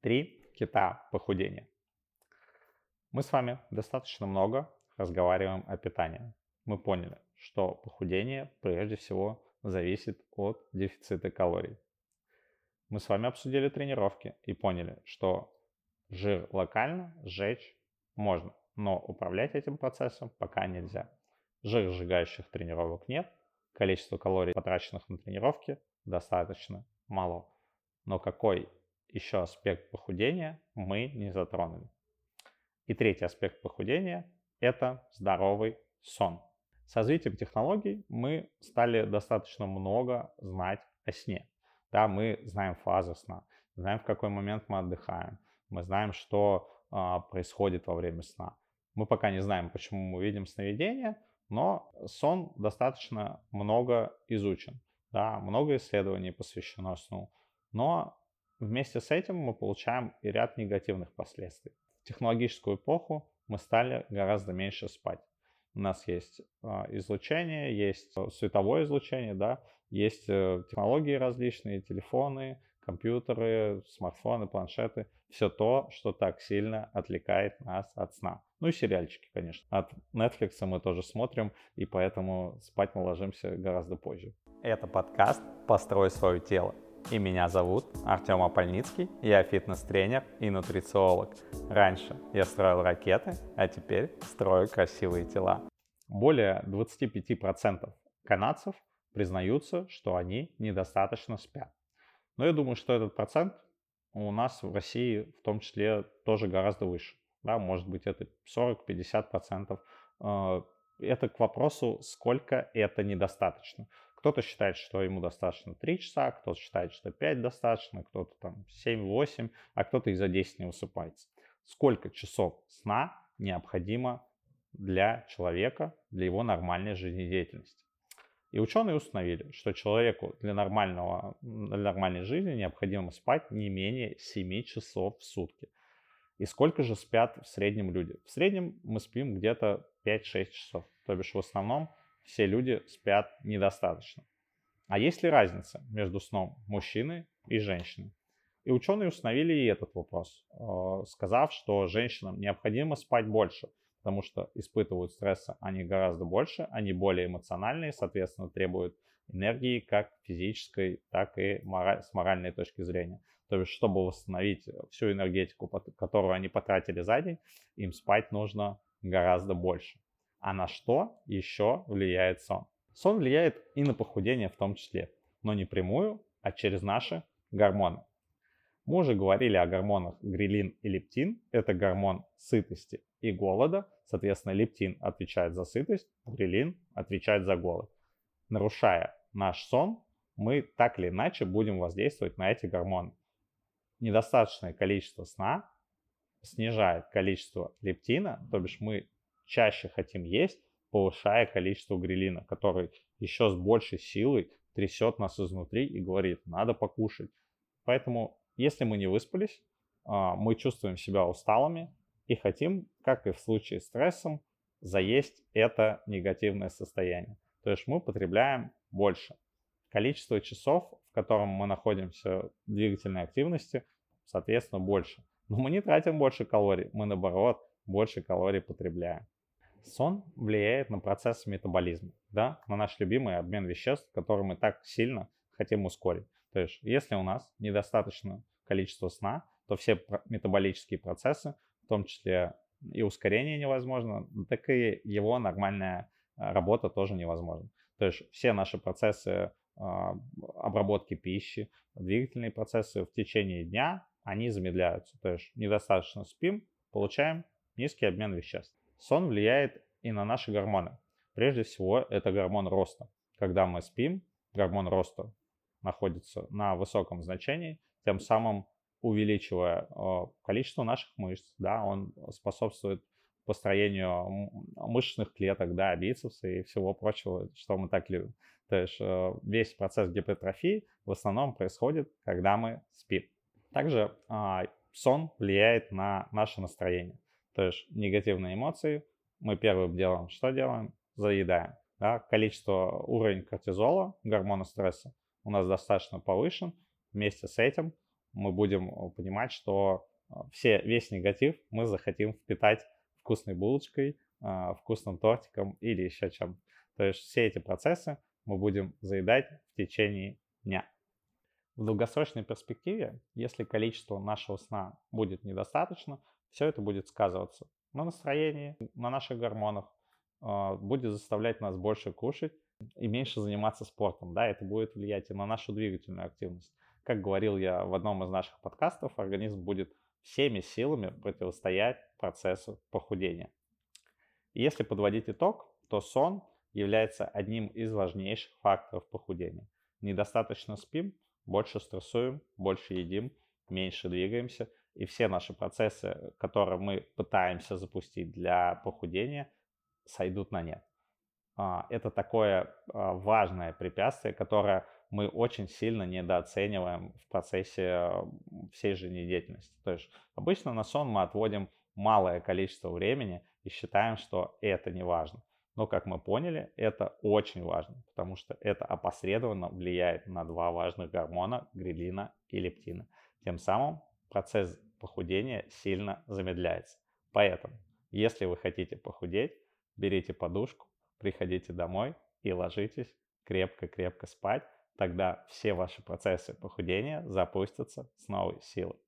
Три кита похудения. Мы с вами достаточно много разговариваем о питании. Мы поняли, что похудение прежде всего зависит от дефицита калорий. Мы с вами обсудили тренировки и поняли, что жир локально сжечь можно, но управлять этим процессом пока нельзя. Жир сжигающих тренировок нет, количество калорий, потраченных на тренировки, достаточно мало. Но какой еще аспект похудения мы не затронули. И третий аспект похудения – это здоровый сон. С развитием технологий мы стали достаточно много знать о сне. Да, мы знаем фазы сна, знаем, в какой момент мы отдыхаем, мы знаем, что а, происходит во время сна. Мы пока не знаем, почему мы видим сновидения, но сон достаточно много изучен. Да, много исследований посвящено сну. Но Вместе с этим мы получаем и ряд негативных последствий. В технологическую эпоху мы стали гораздо меньше спать. У нас есть а, излучение, есть световое излучение, да, есть э, технологии различные, телефоны, компьютеры, смартфоны, планшеты. Все то, что так сильно отвлекает нас от сна. Ну и сериальчики, конечно. От Netflix мы тоже смотрим, и поэтому спать мы ложимся гораздо позже. Это подкаст «Построй свое тело» и меня зовут Артем Апольницкий, я фитнес-тренер и нутрициолог. Раньше я строил ракеты, а теперь строю красивые тела. Более 25% канадцев признаются, что они недостаточно спят. Но я думаю, что этот процент у нас в России в том числе тоже гораздо выше. Да, может быть это 40-50%. Э, это к вопросу, сколько это недостаточно. Кто-то считает, что ему достаточно 3 часа, кто-то считает, что 5 достаточно, кто-то там 7-8, а кто-то и за 10 не высыпается. Сколько часов сна необходимо для человека, для его нормальной жизнедеятельности? И ученые установили, что человеку для, нормального, для нормальной жизни необходимо спать не менее 7 часов в сутки. И сколько же спят в среднем люди? В среднем мы спим где-то 5-6 часов. То бишь в основном все люди спят недостаточно. А есть ли разница между сном мужчины и женщины? И ученые установили и этот вопрос, э, сказав, что женщинам необходимо спать больше, потому что испытывают стресса они гораздо больше, они более эмоциональные, соответственно, требуют энергии как физической, так и с моральной точки зрения. То есть, чтобы восстановить всю энергетику, которую они потратили за день, им спать нужно гораздо больше. А на что еще влияет сон? Сон влияет и на похудение в том числе, но не прямую, а через наши гормоны. Мы уже говорили о гормонах грилин и лептин. Это гормон сытости и голода. Соответственно, лептин отвечает за сытость, грилин отвечает за голод. Нарушая наш сон, мы так или иначе будем воздействовать на эти гормоны. Недостаточное количество сна снижает количество лептина, то бишь мы чаще хотим есть, повышая количество грилина, который еще с большей силой трясет нас изнутри и говорит, надо покушать. Поэтому, если мы не выспались, а, мы чувствуем себя усталыми и хотим, как и в случае с стрессом, заесть это негативное состояние. То есть мы потребляем больше. Количество часов, в котором мы находимся в двигательной активности, соответственно, больше. Но мы не тратим больше калорий, мы наоборот больше калорий потребляем. Сон влияет на процесс метаболизма, да, на наш любимый обмен веществ, который мы так сильно хотим ускорить. То есть, если у нас недостаточно количества сна, то все метаболические процессы, в том числе и ускорение невозможно, так и его нормальная а, работа тоже невозможна. То есть все наши процессы а, обработки пищи, двигательные процессы в течение дня, они замедляются. То есть недостаточно спим, получаем низкий обмен веществ. Сон влияет и на наши гормоны. Прежде всего, это гормон роста. Когда мы спим, гормон роста находится на высоком значении, тем самым увеличивая э, количество наших мышц, да, он способствует построению мышечных клеток, да, бицепса и всего прочего, что мы так любим. То есть э, весь процесс гипертрофии в основном происходит, когда мы спим. Также а, сон влияет на наше настроение. То есть негативные эмоции мы первым делом что делаем? Заедаем. Да? Количество, уровень кортизола, гормона стресса у нас достаточно повышен. Вместе с этим мы будем понимать, что все, весь негатив мы захотим впитать вкусной булочкой, вкусным тортиком или еще чем. То есть все эти процессы мы будем заедать в течение дня. В долгосрочной перспективе, если количество нашего сна будет недостаточно, все это будет сказываться на настроении, на наших гормонах, а, будет заставлять нас больше кушать и меньше заниматься спортом. Да, это будет влиять и на нашу двигательную активность. Как говорил я в одном из наших подкастов, организм будет всеми силами противостоять процессу похудения. Если подводить итог, то сон является одним из важнейших факторов похудения. Недостаточно спим, больше стрессуем, больше едим, меньше двигаемся, и все наши процессы, которые мы пытаемся запустить для похудения, сойдут на нет. А, это такое а, важное препятствие, которое мы очень сильно недооцениваем в процессе всей жизнедеятельности. То есть обычно на сон мы отводим малое количество времени и считаем, что это не важно. Но, как мы поняли, это очень важно, потому что это опосредованно влияет на два важных гормона – грелина и лептина. Тем самым процесс похудения сильно замедляется. Поэтому, если вы хотите похудеть, берите подушку, приходите домой и ложитесь крепко-крепко спать. Тогда все ваши процессы похудения запустятся с новой силой.